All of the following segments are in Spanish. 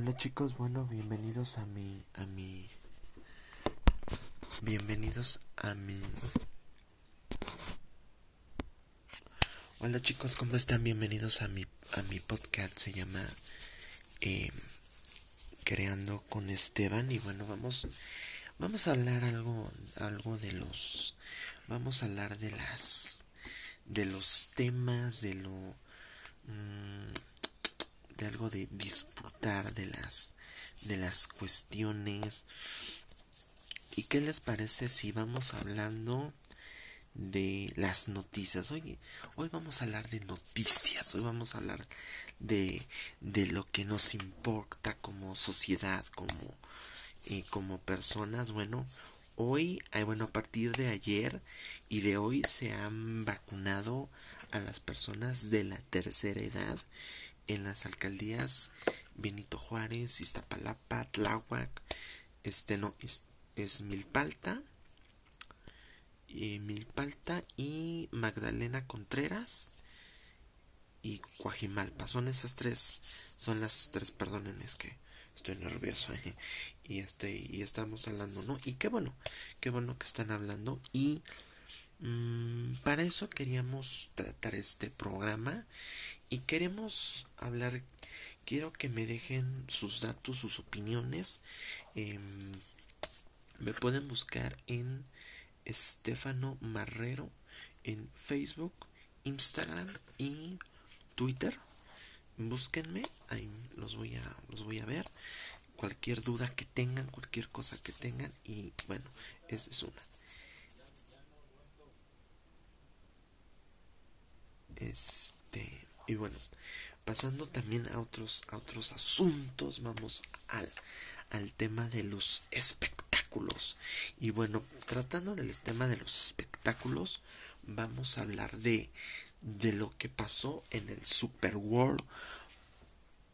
Hola chicos, bueno, bienvenidos a mi a mi bienvenidos a mi Hola chicos, ¿cómo están? Bienvenidos a mi a mi podcast, se llama eh, Creando con Esteban. Y bueno, vamos vamos a hablar algo algo de los vamos a hablar de las de los temas de lo algo de disfrutar de las de las cuestiones. Y qué les parece si vamos hablando de las noticias hoy hoy vamos a hablar de noticias hoy vamos a hablar de de lo que nos importa como sociedad como y como personas. Bueno hoy bueno a partir de ayer y de hoy se han vacunado a las personas de la tercera edad en las alcaldías Benito Juárez, Iztapalapa, Tláhuac, este no, es, Milpalta, y Milpalta y Magdalena Contreras y Coajimalpa. Son esas tres, son las tres, perdónenme, es que estoy nervioso eh, y este y estamos hablando, ¿no? Y qué bueno, qué bueno que están hablando y mm, para eso queríamos tratar este programa y queremos hablar quiero que me dejen sus datos sus opiniones. Em, me pueden buscar en Estefano Marrero en Facebook Instagram y Twitter. Búsquenme ahí los voy a los voy a ver. Cualquier duda que tengan cualquier cosa que tengan y bueno esa es una. Este y bueno, pasando también a otros, a otros asuntos, vamos al, al tema de los espectáculos. Y bueno, tratando del tema de los espectáculos, vamos a hablar de, de lo que pasó en el Super World.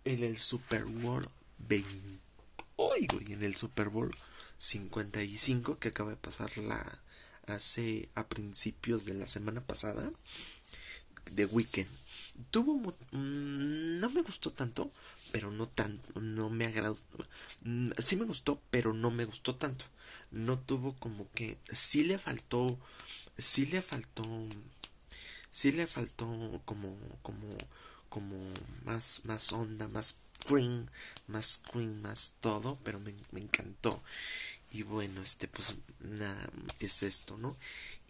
En el Super World 20. Oigo, y en el Super Bowl 55 que acaba de pasar la hace a principios de la semana pasada de Weekend tuvo mm, no me gustó tanto pero no tanto no me agradó mm, sí me gustó pero no me gustó tanto. No tuvo como que sí le faltó sí le faltó sí le faltó como como como más más onda más screen más screen más todo pero me, me encantó. Y bueno este pues nada es esto no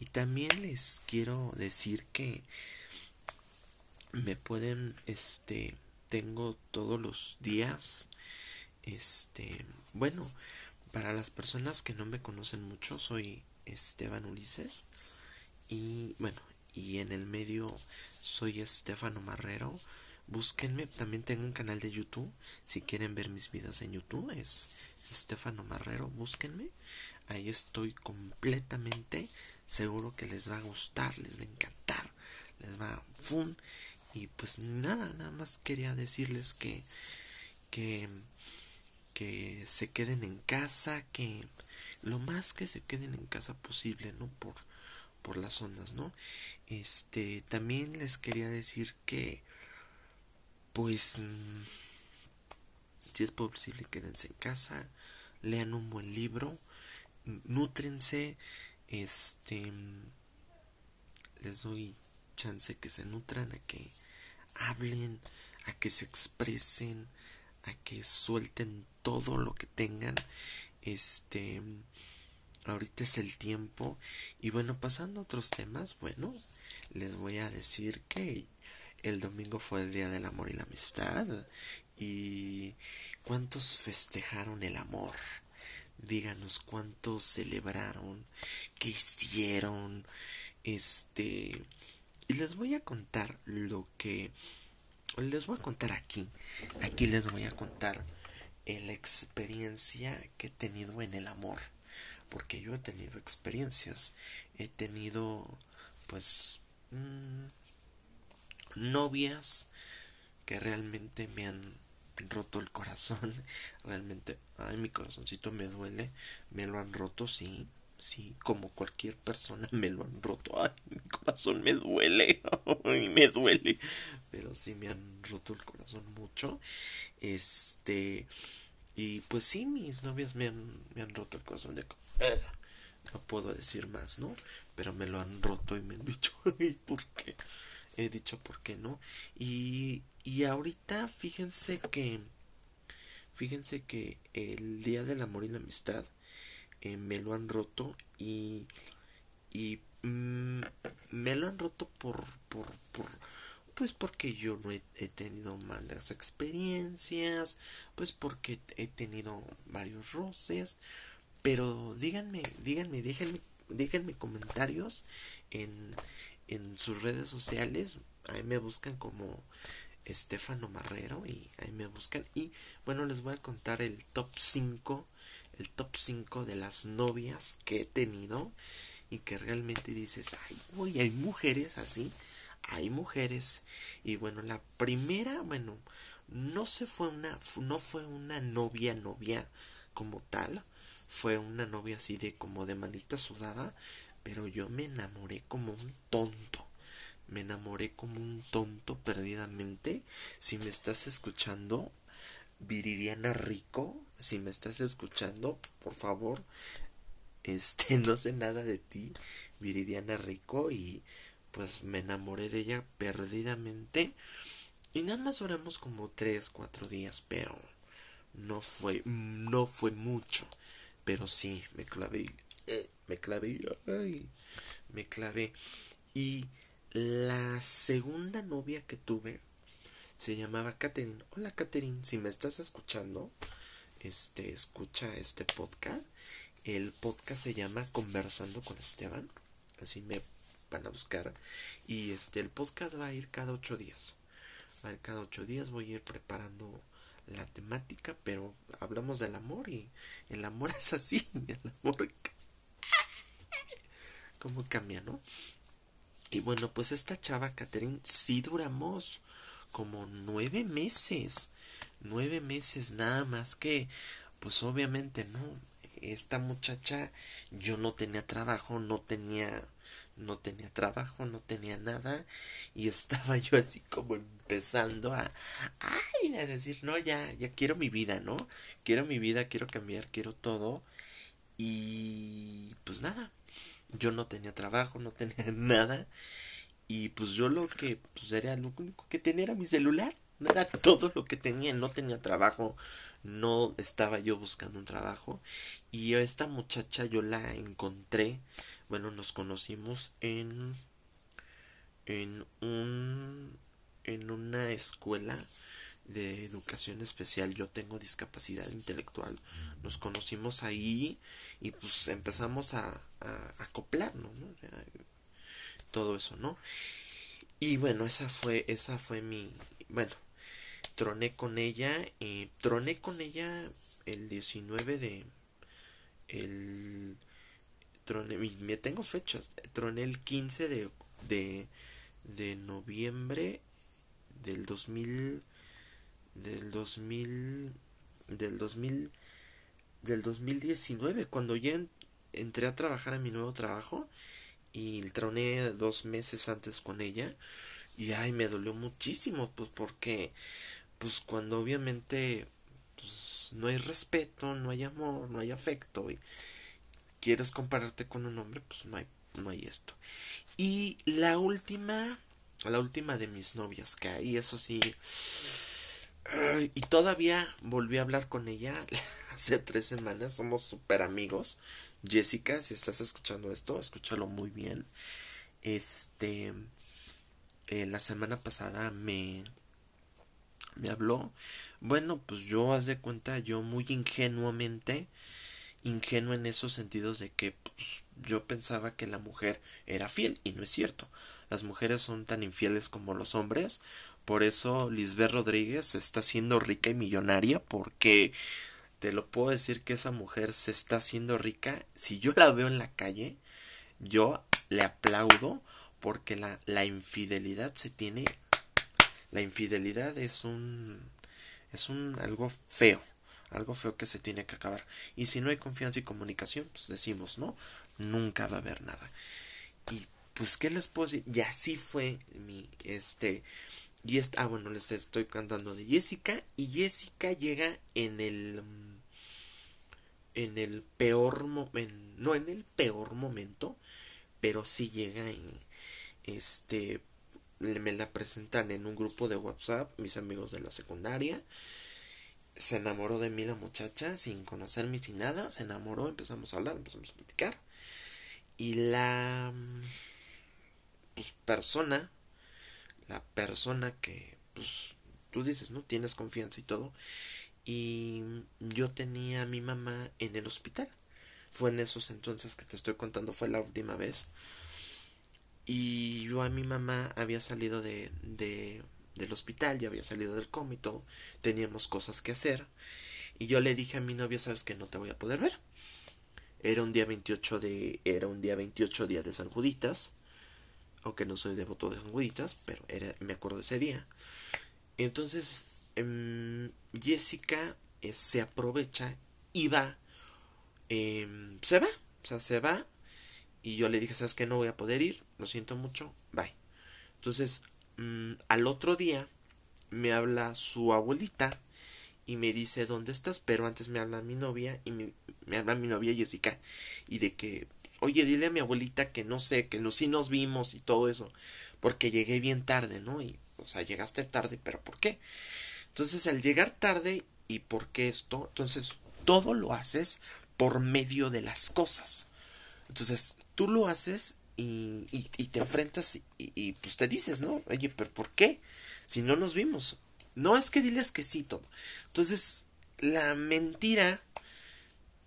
y también les quiero decir que me pueden este tengo todos los días este bueno para las personas que no me conocen mucho soy Esteban Ulises y bueno y en el medio soy Estefano Marrero. Búsquenme también tengo un canal de YouTube si quieren ver mis videos en YouTube es Estefano Marrero búsquenme ahí estoy completamente seguro que les va a gustar les va a encantar les va a fun y pues nada, nada más quería decirles que, que, que se queden en casa, que lo más que se queden en casa posible, ¿no? Por, por las ondas, ¿no? Este, también les quería decir que, pues, si es posible, quédense en casa, lean un buen libro, nútrense, este, les doy chance que se nutran, a que hablen, a que se expresen, a que suelten todo lo que tengan. Este, ahorita es el tiempo. Y bueno, pasando a otros temas, bueno, les voy a decir que el domingo fue el Día del Amor y la Amistad. ¿Y cuántos festejaron el amor? Díganos cuántos celebraron, qué hicieron, este, y les voy a contar lo que les voy a contar aquí. Aquí les voy a contar la experiencia que he tenido en el amor. Porque yo he tenido experiencias. He tenido, pues, mm, novias que realmente me han roto el corazón. Realmente, ay, mi corazoncito me duele. Me lo han roto, sí. Sí, como cualquier persona me lo han roto. Ay, mi corazón me duele, ay, me duele. Pero sí me han roto el corazón mucho. Este, y pues sí, mis novias me han, me han roto el corazón. De, no puedo decir más, ¿no? Pero me lo han roto y me han dicho, ay, ¿por qué? He dicho, ¿por qué no? Y, y ahorita, fíjense que, fíjense que el Día del Amor y la Amistad eh, me lo han roto y, y mm, me lo han roto por, por, por, pues porque yo no he, tenido malas experiencias, pues porque he tenido varios roces, pero díganme, díganme, déjenme, déjenme comentarios en, en sus redes sociales, ahí me buscan como Estefano Marrero y ahí me buscan. Y bueno les voy a contar el top 5 el top 5 de las novias que he tenido y que realmente dices ay uy, hay mujeres así hay mujeres y bueno la primera bueno no se fue una no fue una novia novia como tal fue una novia así de como de manita sudada pero yo me enamoré como un tonto me enamoré como un tonto perdidamente. Si me estás escuchando Viridiana Rico, si me estás escuchando, por favor, este, no sé nada de ti, Viridiana Rico, y pues me enamoré de ella perdidamente. Y nada más oramos como tres, cuatro días, pero no fue, no fue mucho. Pero sí, me clavé, eh, me clavé, ay, me clavé. Y la segunda novia que tuve, se llamaba Katherine. Hola Katherine, si me estás escuchando, este, escucha este podcast. El podcast se llama Conversando con Esteban. Así me van a buscar. Y este, el podcast va a ir cada ocho días. Va a ir cada ocho días. Voy a ir preparando la temática, pero hablamos del amor y el amor es así. El amor. ¿Cómo cambia, no? Y bueno, pues esta chava, Catherine, sí duramos como nueve meses. Nueve meses nada más que, pues obviamente no. Esta muchacha, yo no tenía trabajo, no tenía, no tenía trabajo, no tenía nada. Y estaba yo así como empezando a, ay, a decir, no, ya, ya quiero mi vida, ¿no? Quiero mi vida, quiero cambiar, quiero todo. Y pues nada, yo no tenía trabajo, no tenía nada. Y pues yo lo que pues era lo único que tenía era mi celular. No era todo lo que tenía, no tenía trabajo, no estaba yo buscando un trabajo. Y esta muchacha yo la encontré, bueno, nos conocimos en en un en una escuela de educación especial. Yo tengo discapacidad intelectual. Nos conocimos ahí y pues empezamos a, a, acoplarnos, ¿no? Todo eso, ¿no? Y bueno, esa fue, esa fue mi, bueno, troné con ella, y troné con ella el 19 de, el, troné, me tengo fechas, troné el 15 de, de, de noviembre del 2000, del 2000, del 2000, del 2019, cuando ya entré a trabajar en mi nuevo trabajo, y troné dos meses antes con ella y ay me dolió muchísimo pues porque pues cuando obviamente pues no hay respeto no hay amor no hay afecto y quieres compararte con un hombre pues no hay no hay esto. Y la última la última de mis novias que ahí eso sí y todavía volví a hablar con ella hace tres semanas somos súper amigos Jessica, si estás escuchando esto, escúchalo muy bien. Este, eh, la semana pasada me, me habló. Bueno, pues yo, haz de cuenta, yo muy ingenuamente, ingenuo en esos sentidos de que pues, yo pensaba que la mujer era fiel y no es cierto. Las mujeres son tan infieles como los hombres. Por eso Lisbeth Rodríguez está siendo rica y millonaria porque te lo puedo decir que esa mujer se está haciendo rica. Si yo la veo en la calle, yo le aplaudo porque la, la infidelidad se tiene. La infidelidad es un. es un algo feo. Algo feo que se tiene que acabar. Y si no hay confianza y comunicación, pues decimos, ¿no? nunca va a haber nada. Y pues, ¿qué les puedo decir? Y así fue mi, este, y esta, ah, bueno, les estoy cantando de Jessica, y Jessica llega en el, en el peor momento, no en el peor momento, pero sí llega en, este, me la presentan en un grupo de WhatsApp, mis amigos de la secundaria, se enamoró de mí la muchacha sin conocerme sin nada, se enamoró, empezamos a hablar, empezamos a platicar y la pues, persona, la persona que pues tú dices, ¿no? Tienes confianza y todo. Y yo tenía a mi mamá en el hospital. Fue en esos entonces que te estoy contando, fue la última vez. Y yo a mi mamá había salido de, de del hospital, ya había salido del todo, teníamos cosas que hacer. Y yo le dije a mi novia, sabes que no te voy a poder ver. Era un día 28 de era un día 28 día de San Juditas. Aunque no soy devoto de San Juditas, pero era, me acuerdo de ese día. Entonces, em, Jessica eh, se aprovecha y va. Em, se va. O sea, se va. Y yo le dije, ¿sabes que No voy a poder ir. Lo siento mucho. Bye. Entonces, Mm, al otro día me habla su abuelita y me dice dónde estás, pero antes me habla mi novia y me, habla mi novia Jessica y de que, oye, dile a mi abuelita que no sé, que no, sí nos vimos y todo eso, porque llegué bien tarde, ¿no? Y, o sea, llegaste tarde, pero ¿por qué? Entonces, al llegar tarde y por qué esto, entonces todo lo haces por medio de las cosas. Entonces, tú lo haces y, y, te enfrentas y, y, pues te dices, ¿no? Oye, pero ¿por qué? Si no nos vimos. No es que diles que sí, todo. Entonces, la mentira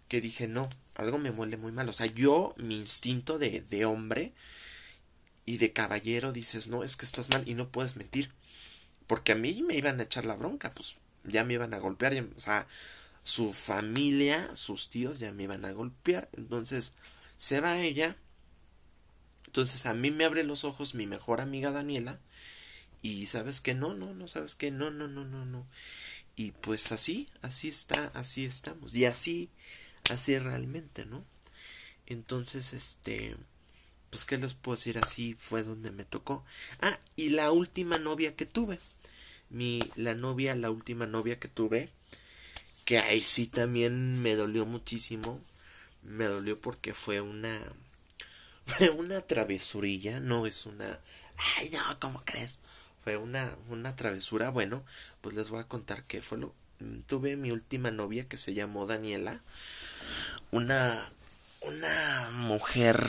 que dije, no, algo me muele muy mal. O sea, yo, mi instinto de, de hombre y de caballero, dices, no, es que estás mal y no puedes mentir. Porque a mí me iban a echar la bronca, pues ya me iban a golpear, o sea, su familia, sus tíos ya me iban a golpear. Entonces, se va ella entonces a mí me abre los ojos mi mejor amiga Daniela y sabes que no, no, no, sabes que no, no, no, no, no. Y pues así, así está, así estamos. Y así, así realmente, ¿no? Entonces, este, pues qué les puedo decir, así fue donde me tocó. Ah, y la última novia que tuve. Mi, la novia, la última novia que tuve, que ahí sí también me dolió muchísimo. Me dolió porque fue una fue una travesurilla, no es una... Ay, no, ¿cómo crees? Fue una, una travesura, bueno, pues les voy a contar qué fue lo... Tuve mi última novia que se llamó Daniela, una, una mujer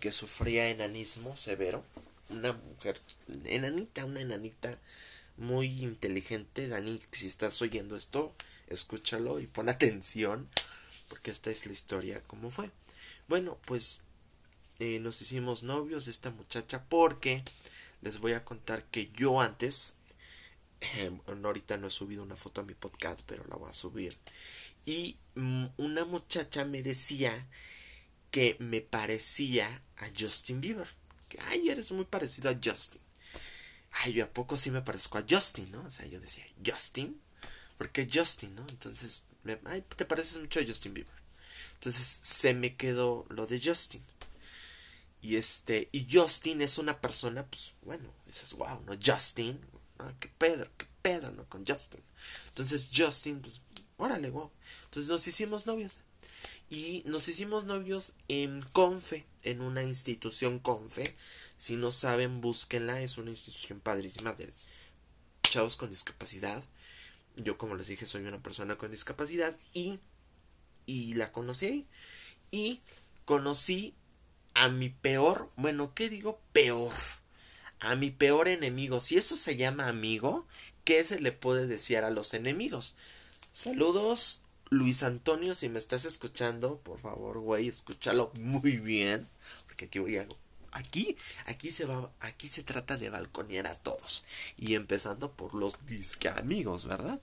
que sufría enanismo severo, una mujer enanita, una enanita muy inteligente, Dani, si estás oyendo esto, escúchalo y pon atención, porque esta es la historia, cómo fue. Bueno, pues eh, nos hicimos novios de esta muchacha porque les voy a contar que yo antes, eh, ahorita no he subido una foto a mi podcast, pero la voy a subir. Y mm, una muchacha me decía que me parecía a Justin Bieber. Que, ay, eres muy parecido a Justin. Ay, yo a poco sí me parezco a Justin, ¿no? O sea, yo decía, Justin. Porque Justin, ¿no? Entonces, me, ay, te pareces mucho a Justin Bieber. Entonces se me quedó lo de Justin. Y este, y Justin es una persona, pues bueno, dices, wow, ¿no? Justin, ¿no? qué pedo, qué pedo, ¿no? Con Justin. Entonces Justin, pues, órale, wow. Entonces nos hicimos novios. Y nos hicimos novios en Confe, en una institución Confe. Si no saben, búsquenla, es una institución padrísima de chavos con discapacidad. Yo, como les dije, soy una persona con discapacidad y, y la conocí. Y conocí a mi peor, bueno, ¿qué digo? Peor. A mi peor enemigo. Si eso se llama amigo, ¿qué se le puede decir a los enemigos? Saludos, Luis Antonio, si me estás escuchando, por favor, güey, escúchalo muy bien, porque aquí voy a aquí aquí se va aquí se trata de balconear a todos y empezando por los disque amigos, ¿verdad?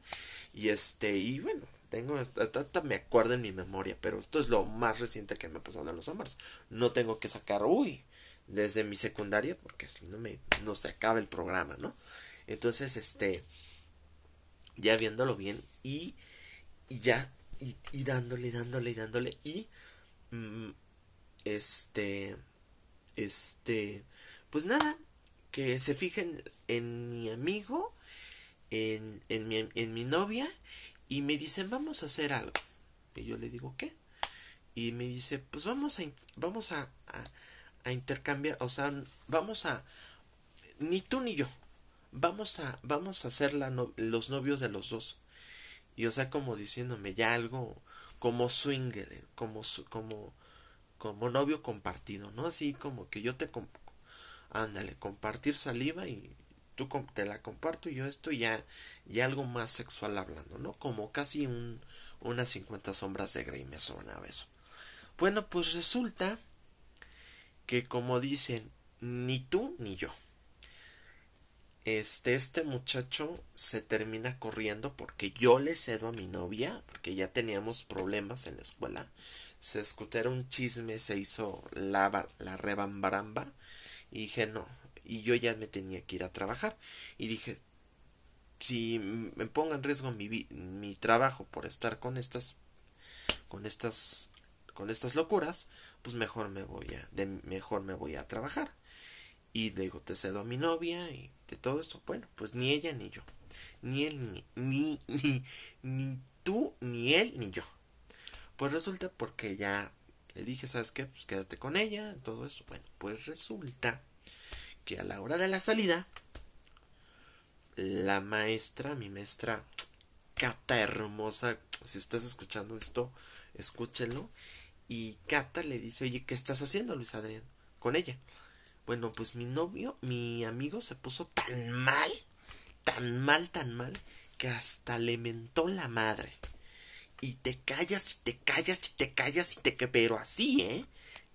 Y este y bueno, tengo, hasta, me acuerdo en mi memoria, pero esto es lo más reciente que me ha pasado en los amores. No tengo que sacar, uy, desde mi secundaria, porque si no me, no se acaba el programa, ¿no? Entonces, este, ya viéndolo bien y, y ya, y, y dándole, dándole, dándole, y mm, este, este, pues nada, que se fijen en mi amigo, en, en, mi, en mi novia, y me dicen, vamos a hacer algo. Y yo le digo, ¿qué? Y me dice, pues vamos a, vamos a, a, intercambiar, o sea, vamos a, ni tú ni yo, vamos a, vamos a ser la los novios de los dos. Y o sea, como diciéndome ya algo como swinger, como, como, como novio compartido, ¿no? Así como que yo te, ándale, compartir saliva y tú te la comparto y yo esto ya, ya algo más sexual hablando, ¿no? Como casi un, unas 50 sombras de Grey me sonaba eso. Bueno, pues resulta que como dicen, ni tú ni yo. Este, este muchacho se termina corriendo porque yo le cedo a mi novia, porque ya teníamos problemas en la escuela. Se escuchó un chisme, se hizo la, la rebambaramba. Y dije, no, y yo ya me tenía que ir a trabajar. Y dije, si me pongo en riesgo mi, mi trabajo por estar con estas, con estas, con estas locuras, pues mejor me voy a, de, mejor me voy a trabajar. Y digo, te cedo a mi novia y de todo esto. Bueno, pues ni ella ni yo. Ni él ni, ni, ni, ni tú, ni él, ni yo. Pues resulta porque ya le dije, ¿sabes qué? Pues quédate con ella, todo eso. Bueno, pues resulta que a la hora de la salida, la maestra, mi maestra Cata hermosa, si estás escuchando esto, escúchelo. Y Cata le dice, oye, ¿qué estás haciendo, Luis Adrián? Con ella. Bueno, pues mi novio, mi amigo se puso tan mal, tan mal, tan mal, que hasta le mentó la madre. Y te callas, y te callas, y te callas, y te... Pero así, ¿eh?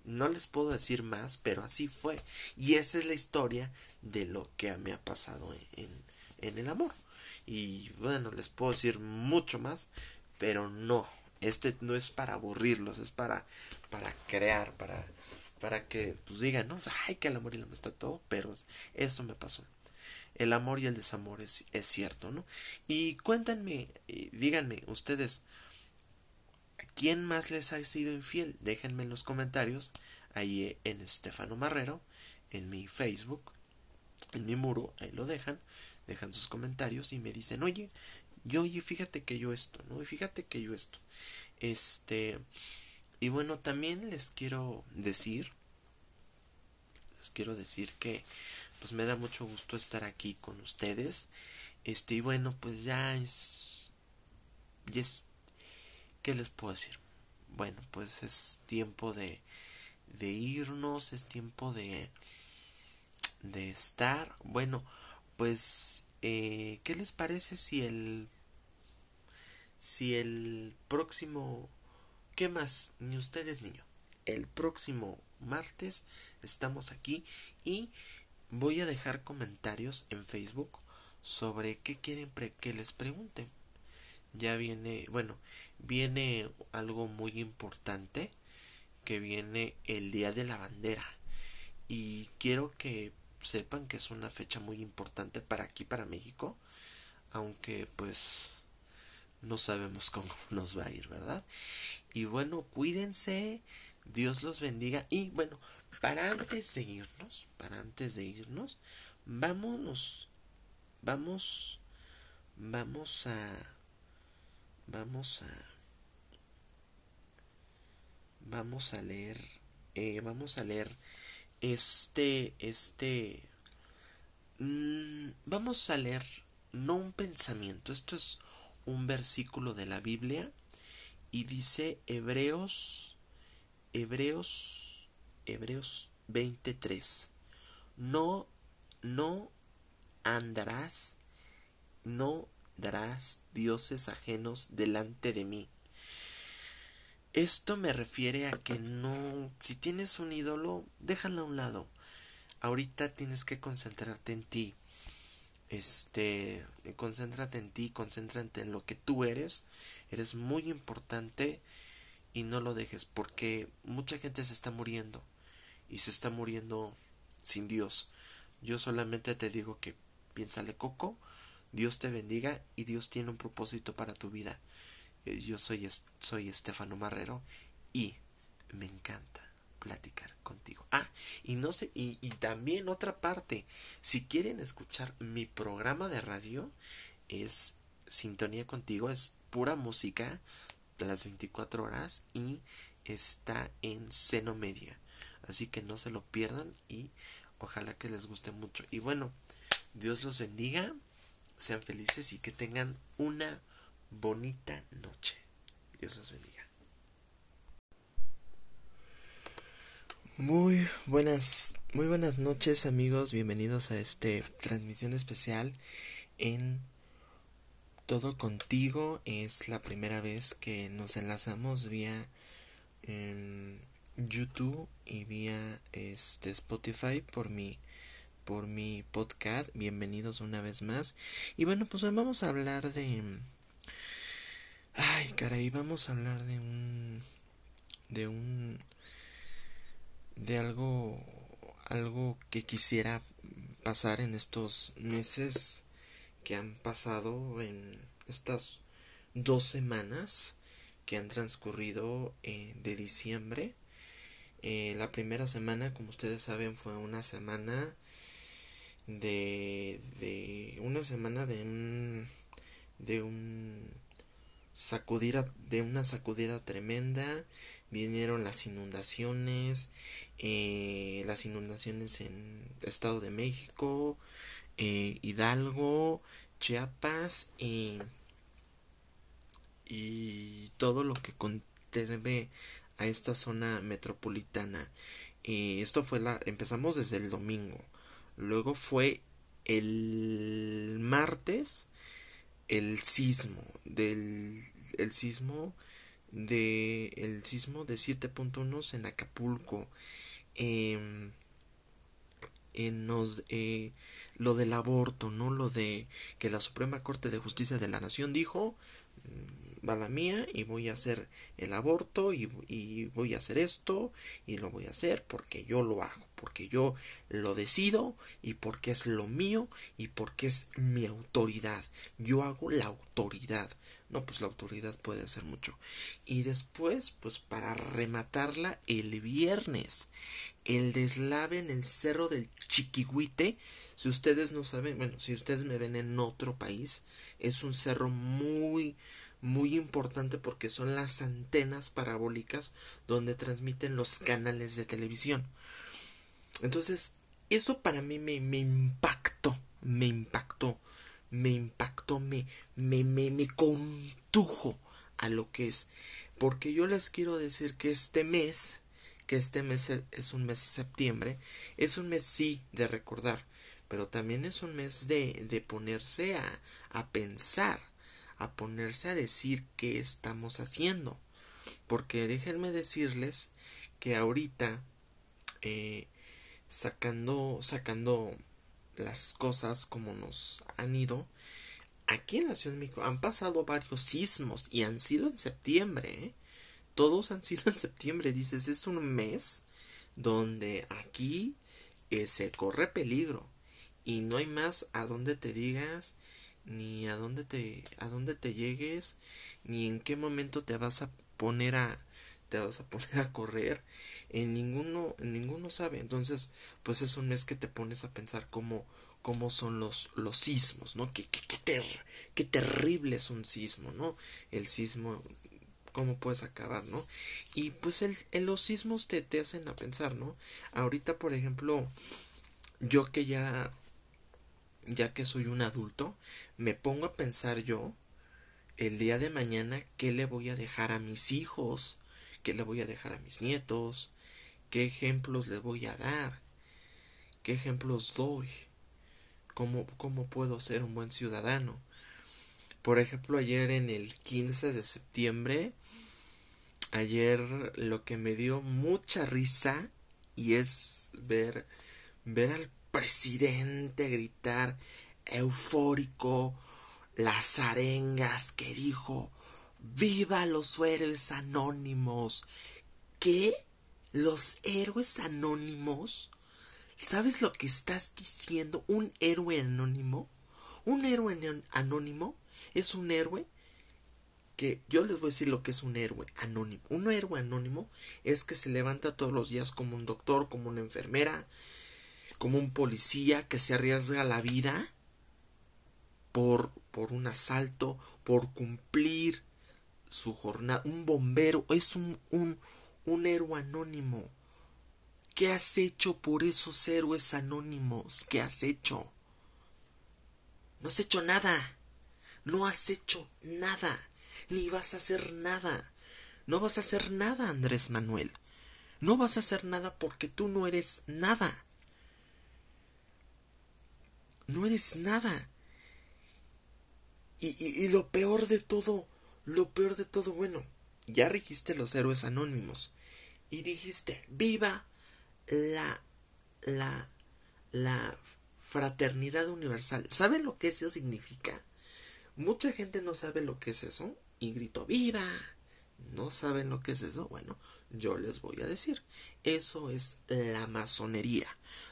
No les puedo decir más, pero así fue. Y esa es la historia de lo que me ha pasado en, en el amor. Y bueno, les puedo decir mucho más, pero no. Este no es para aburrirlos, es para, para crear, para, para que pues digan, no, ay, que el amor y la amistad todo, pero eso me pasó. El amor y el desamor es, es cierto, ¿no? Y cuéntenme, díganme, ustedes, ¿Quién más les ha sido infiel? Déjenme en los comentarios, ahí en Estefano Marrero, en mi Facebook, en mi muro, ahí lo dejan, dejan sus comentarios y me dicen, oye, yo, oye, fíjate que yo esto, ¿no? Y fíjate que yo esto. Este, y bueno, también les quiero decir, les quiero decir que, pues me da mucho gusto estar aquí con ustedes. Este, y bueno, pues ya es, ¿Qué les puedo decir? Bueno, pues es tiempo de, de irnos, es tiempo de, de estar. Bueno, pues, eh, ¿qué les parece si el, si el próximo, ¿qué más? Ni ustedes ni yo. El próximo martes estamos aquí y voy a dejar comentarios en Facebook sobre qué quieren que les pregunte ya viene, bueno, viene algo muy importante que viene el Día de la Bandera. Y quiero que sepan que es una fecha muy importante para aquí, para México, aunque pues no sabemos cómo nos va a ir, ¿verdad? Y bueno, cuídense, Dios los bendiga. Y bueno, para antes de irnos, para antes de irnos, vámonos, vamos, vamos a vamos a vamos a leer eh, vamos a leer este este mm, vamos a leer no un pensamiento esto es un versículo de la Biblia y dice Hebreos Hebreos Hebreos 23 no no andarás no darás dioses ajenos delante de mí. Esto me refiere a que no, si tienes un ídolo, déjalo a un lado. Ahorita tienes que concentrarte en ti. Este, concéntrate en ti, concéntrate en lo que tú eres. Eres muy importante y no lo dejes porque mucha gente se está muriendo y se está muriendo sin Dios. Yo solamente te digo que piénsale coco, Dios te bendiga y Dios tiene un propósito para tu vida. Eh, yo soy, soy Estefano Marrero y me encanta platicar contigo. Ah, y no sé, y, también otra parte, si quieren escuchar mi programa de radio, es Sintonía contigo, es pura música las 24 horas y está en Seno Media. Así que no se lo pierdan y ojalá que les guste mucho. Y bueno, Dios los bendiga, sean felices y que tengan una bonita noche. Dios los bendiga. Muy buenas, muy buenas noches amigos, bienvenidos a esta transmisión especial en Todo Contigo. Es la primera vez que nos enlazamos vía em, YouTube y vía este Spotify por mi por mi podcast. Bienvenidos una vez más. Y bueno, pues vamos a hablar de Ay, caray, vamos a hablar de un de un de algo algo que quisiera pasar en estos meses que han pasado en estas dos semanas que han transcurrido eh, de diciembre. Eh, la primera semana como ustedes saben fue una semana de de una semana de un de un sacudida de una sacudida tremenda vinieron las inundaciones eh, las inundaciones en Estado de México eh, Hidalgo Chiapas y todo lo que contrebe a esta zona metropolitana. Esto fue la empezamos desde el domingo. Luego fue el martes el sismo del el sismo de el sismo de 7.1 en Acapulco. En nos, eh, lo del aborto no lo de que la Suprema Corte de Justicia de la Nación dijo mm, va la mía y voy a hacer el aborto y voy a hacer esto y lo voy a hacer porque yo lo hago porque yo lo decido y porque es lo mío y porque es mi autoridad. Yo hago la autoridad. No, pues la autoridad puede hacer mucho. Y después, pues para rematarla, el viernes, el deslave en el cerro del Chiquihuite. Si ustedes no saben, bueno, si ustedes me ven en otro país, es un cerro muy muy importante porque son las antenas parabólicas donde transmiten los canales de televisión. Entonces, eso para mí me, impactó, me impactó, me impactó, me, me, me, me contujo a lo que es. Porque yo les quiero decir que este mes, que este mes es un mes de septiembre, es un mes sí de recordar, pero también es un mes de, de ponerse a, a pensar, a ponerse a decir qué estamos haciendo. Porque déjenme decirles que ahorita eh, sacando, sacando las cosas como nos han ido. Aquí en la Ciudad de México han pasado varios sismos y han sido en septiembre. ¿eh? Todos han sido en septiembre. Dices, es un mes donde aquí eh, se corre peligro y no hay más a dónde te digas ni a dónde te a dónde te llegues ni en qué momento te vas a poner a te vas a poner a correr en ninguno ninguno sabe. Entonces pues es un mes que te pones a pensar cómo cómo son los los sismos no qué qué, qué, qué terrible es un sismo no el sismo cómo puedes acabar no y pues el, el los sismos te, te hacen a pensar no ahorita por ejemplo yo que ya ya que soy un adulto me pongo a pensar yo el día de mañana qué le voy a dejar a mis hijos qué le voy a dejar a mis nietos, qué ejemplos le voy a dar, qué ejemplos doy, cómo, cómo puedo ser un buen ciudadano. Por ejemplo, ayer en el 15 de septiembre, ayer lo que me dio mucha risa y es ver ver al presidente gritar eufórico las arengas que dijo Viva los héroes anónimos. ¿Qué? ¿Los héroes anónimos? ¿Sabes lo que estás diciendo? ¿Un héroe anónimo? Un héroe anónimo es un héroe que yo les voy a decir lo que es un héroe anónimo. Un héroe anónimo es que se levanta todos los días como un doctor, como una enfermera, como un policía que se arriesga la vida por, por un asalto, por cumplir su jornada. Un bombero es un, un, un héroe anónimo. ¿Qué has hecho por esos héroes anónimos? ¿Qué has hecho? No has hecho nada. No has hecho nada. Ni vas a hacer nada. No vas a hacer nada, Andrés Manuel. No vas a hacer nada porque tú no eres nada. No eres nada. Y, y, lo peor de todo, lo peor de todo, bueno, ya dijiste los héroes anónimos. Y dijiste, viva la, la, la fraternidad universal. ¿Saben lo que eso significa? Mucha gente no sabe lo que es eso y gritó ¡Viva! ¿No saben lo que es eso? Bueno, yo les voy a decir. Eso es la masonería.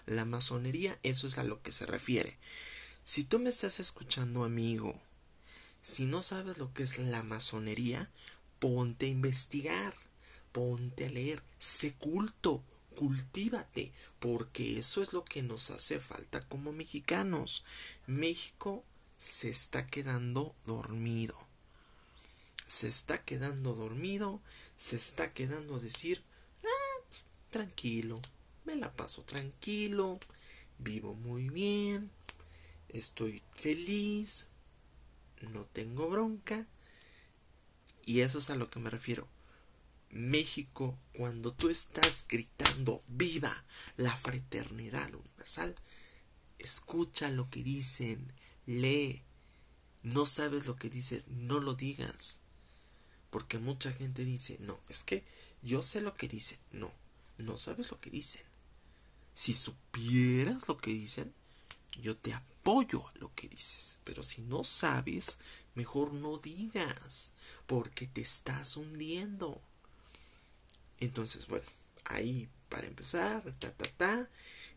La masonería, eso es a lo que se refiere. Si tú me estás escuchando, amigo, si no sabes lo que es la masonería, ponte a investigar, ponte a leer, sé culto, cultívate, porque eso es lo que nos hace falta como mexicanos. México se está quedando dormido. Se está quedando dormido, se está quedando decir, ah, tranquilo, me la paso tranquilo, vivo muy bien, estoy feliz, no tengo bronca. Y eso es a lo que me refiero. México, cuando tú estás gritando viva la fraternidad universal, escucha lo que dicen, lee. No sabes lo que dices, no lo digas. Porque mucha gente dice, no, es que yo sé lo que dicen. No, no sabes lo que dicen. Si supieras lo que dicen, yo te apoyo a lo que dices. Pero si no sabes, mejor no digas, porque te estás hundiendo. Entonces, bueno, ahí para empezar, ta, ta, ta,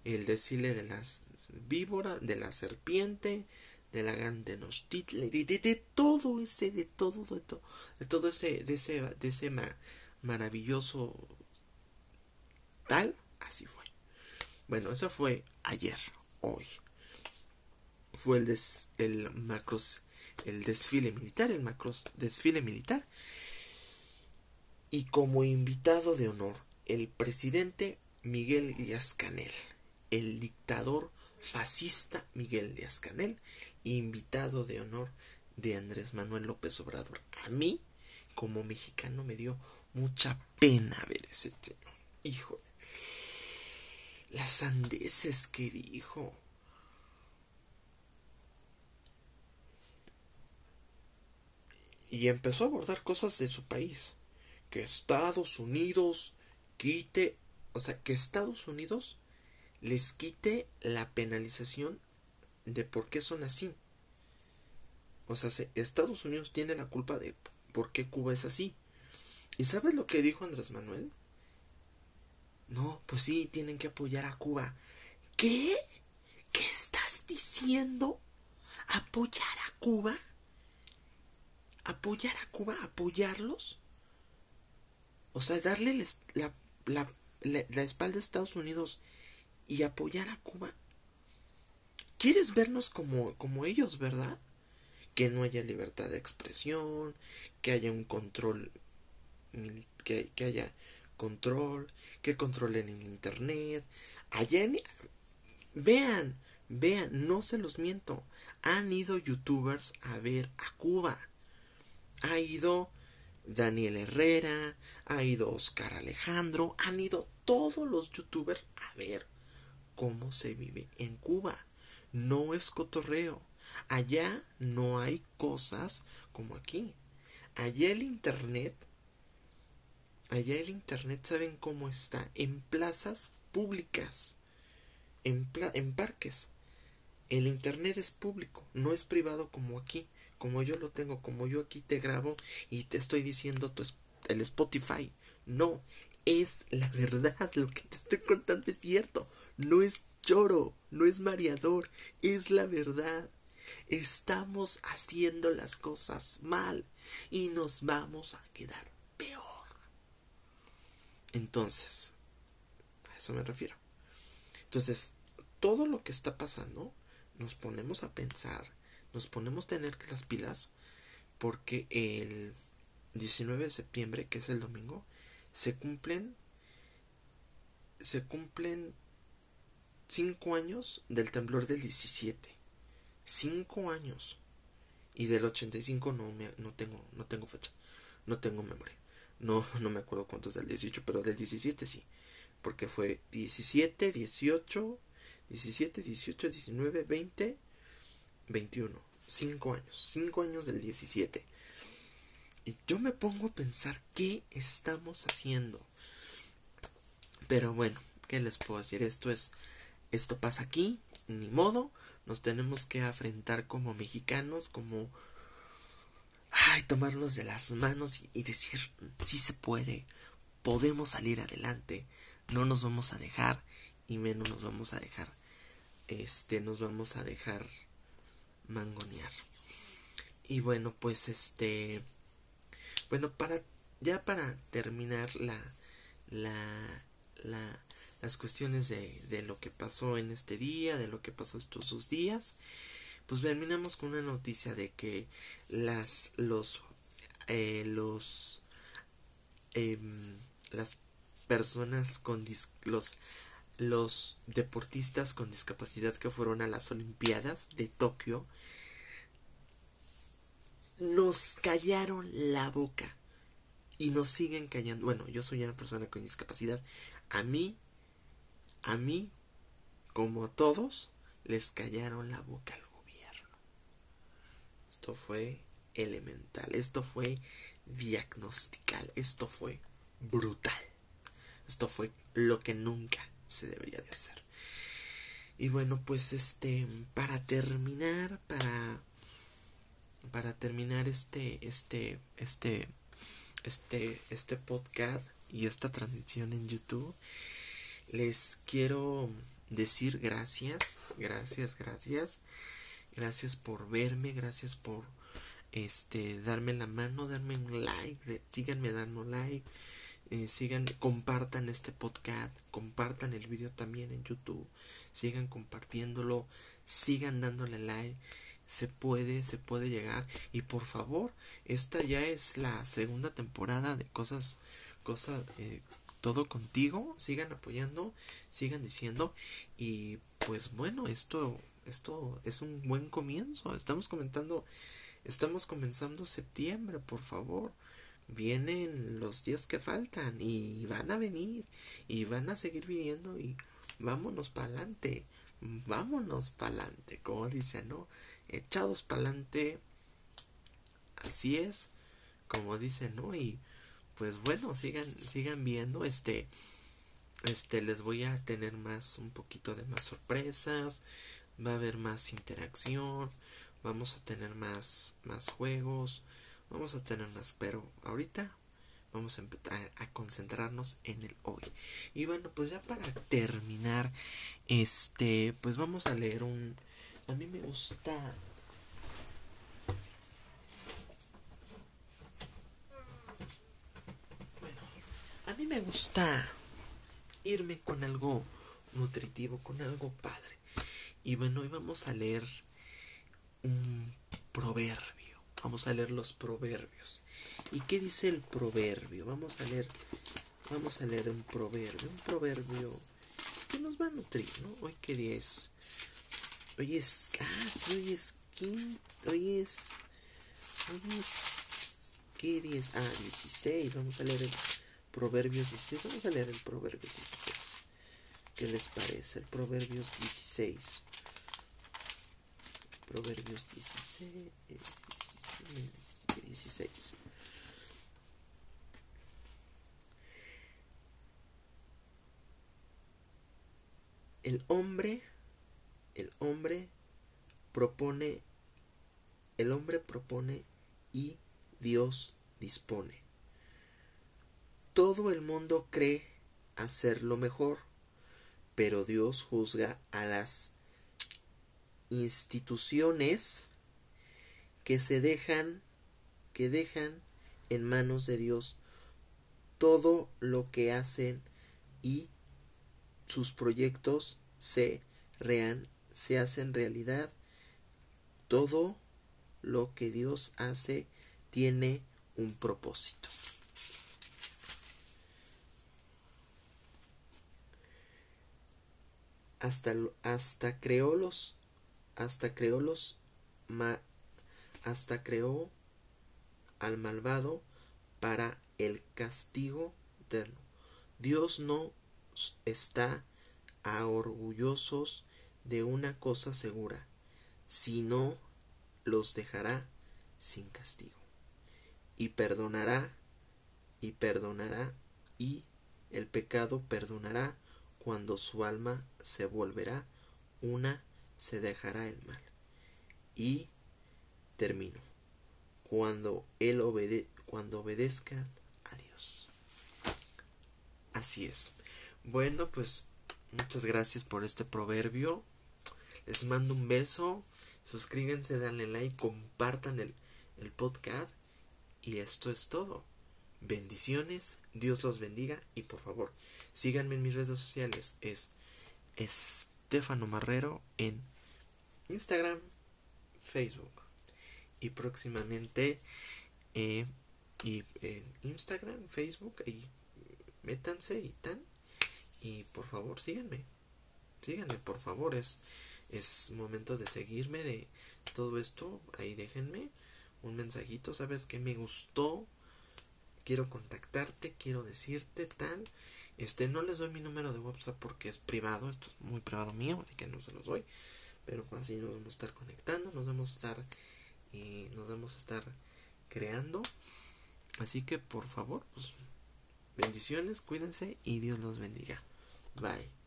el desfile de las víboras, de la serpiente, de la grande de, de, de, todo ese, de todo, de todo, de todo ese, de ese, de ese maravilloso tal, así fue. Bueno, eso fue ayer, hoy. Fue el, des, el el desfile militar, el macros desfile militar y como invitado de honor el presidente Miguel Díaz Canel, el dictador fascista Miguel Díaz Canel, invitado de honor de Andrés Manuel López Obrador. A mí, como mexicano, me dio mucha pena ver ese tema. Hijo, las sandeces que dijo. Y empezó a abordar cosas de su país que Estados Unidos quite, o sea, que Estados Unidos les quite la penalización de por qué son así. O sea, Estados Unidos tiene la culpa de por qué Cuba es así. ¿Y sabes lo que dijo Andrés Manuel? No, pues sí, tienen que apoyar a Cuba. ¿Qué? ¿Qué estás diciendo? ¿Apoyar a Cuba? ¿Apoyar a Cuba? ¿Apoyarlos? O sea, darle la, la, la, espalda a Estados Unidos y apoyar a Cuba. ¿Quieres vernos como, como ellos, verdad? Que no haya libertad de expresión, que haya un control, que, que haya control, que controlen el Internet. Allá en, vean, vean, no se los miento. Han ido youtubers a ver a Cuba. Ha ido Daniel Herrera, ha ido Oscar Alejandro, han ido todos los youtubers a ver cómo se vive en Cuba. No es cotorreo. Allá no hay cosas como aquí. Allá el internet, allá el internet saben cómo está en plazas públicas, en, en parques. El internet es público, no es privado como aquí como yo lo tengo, como yo aquí te grabo y te estoy diciendo tu, el Spotify. No, es la verdad, lo que te estoy contando es cierto, no es choro, no es mareador, es la verdad. Estamos haciendo las cosas mal y nos vamos a quedar peor. Entonces, a eso me refiero. Entonces, todo lo que está pasando, nos ponemos a pensar, nos ponemos a tener las pilas, porque el 19 de septiembre, que es el domingo, se cumplen se cumplen cinco años del temblor del 17. Cinco años. Y del 85 no, me, no, tengo, no tengo fecha. No tengo memoria. No, no me acuerdo cuántos del 18, pero del 17 sí. Porque fue 17, 18, 17, 18, 19, 20, 21. Cinco años. Cinco años del 17. Y yo me pongo a pensar qué estamos haciendo. Pero bueno, ¿qué les puedo decir? Esto es, esto pasa aquí, ni modo, nos tenemos que afrentar como mexicanos, como, ay, tomarnos de las manos y, decir, sí se puede, podemos salir adelante, no nos vamos a dejar y menos nos vamos a dejar, este, nos vamos a dejar mangonear. Y bueno, pues este, bueno, para, ya para terminar la, la, la, las cuestiones de, de, lo que pasó en este día, de lo que pasó estos dos días, pues terminamos con una noticia de que las los eh, los eh, las personas con dis los los deportistas con discapacidad que fueron a las Olimpiadas de Tokio nos callaron la boca y nos siguen callando. Bueno, yo soy una persona con discapacidad. A mí, a mí, como a todos, les callaron la boca al gobierno. Esto fue elemental, esto fue diagnostical, esto fue brutal. Esto fue lo que nunca se debería de hacer. Y bueno, pues este, para terminar, para para terminar este este este este este podcast y esta transmisión en YouTube, les quiero decir gracias, gracias, gracias. Gracias por verme, gracias por este darme la mano, darme un like, síganme dando like, eh, sigan, compartan este podcast, compartan el video también en YouTube, sigan compartiéndolo, sigan dándole like se puede, se puede llegar. Y por favor, esta ya es la segunda temporada de cosas, cosas, eh, todo contigo. Sigan apoyando, sigan diciendo. Y pues bueno, esto, esto es un buen comienzo. Estamos comentando, estamos comenzando septiembre, por favor. Vienen los días que faltan y van a venir y van a seguir viniendo y vámonos para adelante vámonos para adelante, como dice, ¿no? Echados para adelante, así es, como dice, ¿no? Y pues bueno, sigan, sigan viendo, este, este, les voy a tener más, un poquito de más sorpresas, va a haber más interacción, vamos a tener más, más juegos, vamos a tener más, pero ahorita vamos a, a, concentrarnos en el hoy. Y bueno, pues ya para terminar, este, pues vamos a leer un... A mí me gusta... Bueno, a mí me gusta irme con algo nutritivo, con algo padre. Y bueno, hoy vamos a leer un proverbio. Vamos a leer los proverbios. ¿Y qué dice el proverbio? Vamos a leer, vamos a leer un proverbio, un proverbio que nos va a nutrir, ¿no? Hoy qué día es. Hoy es, ah, sí, hoy es quinto, hoy es, hoy es, ¿qué día es? Ah, 16, vamos a leer el Proverbios 16, vamos a leer el Proverbios 16. ¿Qué les parece? El Proverbios 16. Proverbios 16, 16, 16. el hombre, el hombre propone, el hombre propone y Dios dispone. Todo el mundo cree hacer lo mejor, pero Dios juzga a las instituciones que se dejan que dejan en manos de Dios todo lo que hacen y sus proyectos se rean, se hacen realidad. Todo lo que Dios hace tiene un propósito. Hasta, hasta creó los hasta creó los hasta creó al malvado para el castigo eterno. Dios no está a orgullosos de una cosa segura, sino los dejará sin castigo. Y perdonará, y perdonará, y el pecado perdonará cuando su alma se volverá una, se dejará el mal. Y termino. Cuando él obede cuando obedezca a Dios. Así es. Bueno, pues muchas gracias por este proverbio. Les mando un beso. Suscríbanse, denle like, compartan el, el podcast. Y esto es todo. Bendiciones, Dios los bendiga y por favor síganme en mis redes sociales. Es Estefano Marrero en Instagram, Facebook y próximamente eh, y en Instagram, Facebook y métanse y tan y por favor síganme síganme por favor es es momento de seguirme de todo esto ahí déjenme un mensajito sabes que me gustó quiero contactarte quiero decirte tal este no les doy mi número de WhatsApp porque es privado esto es muy privado mío así que no se los doy pero así nos vamos a estar conectando nos vamos a estar nos vamos a estar creando. Así que por favor pues bendiciones cuídense y Dios los bendiga. Bye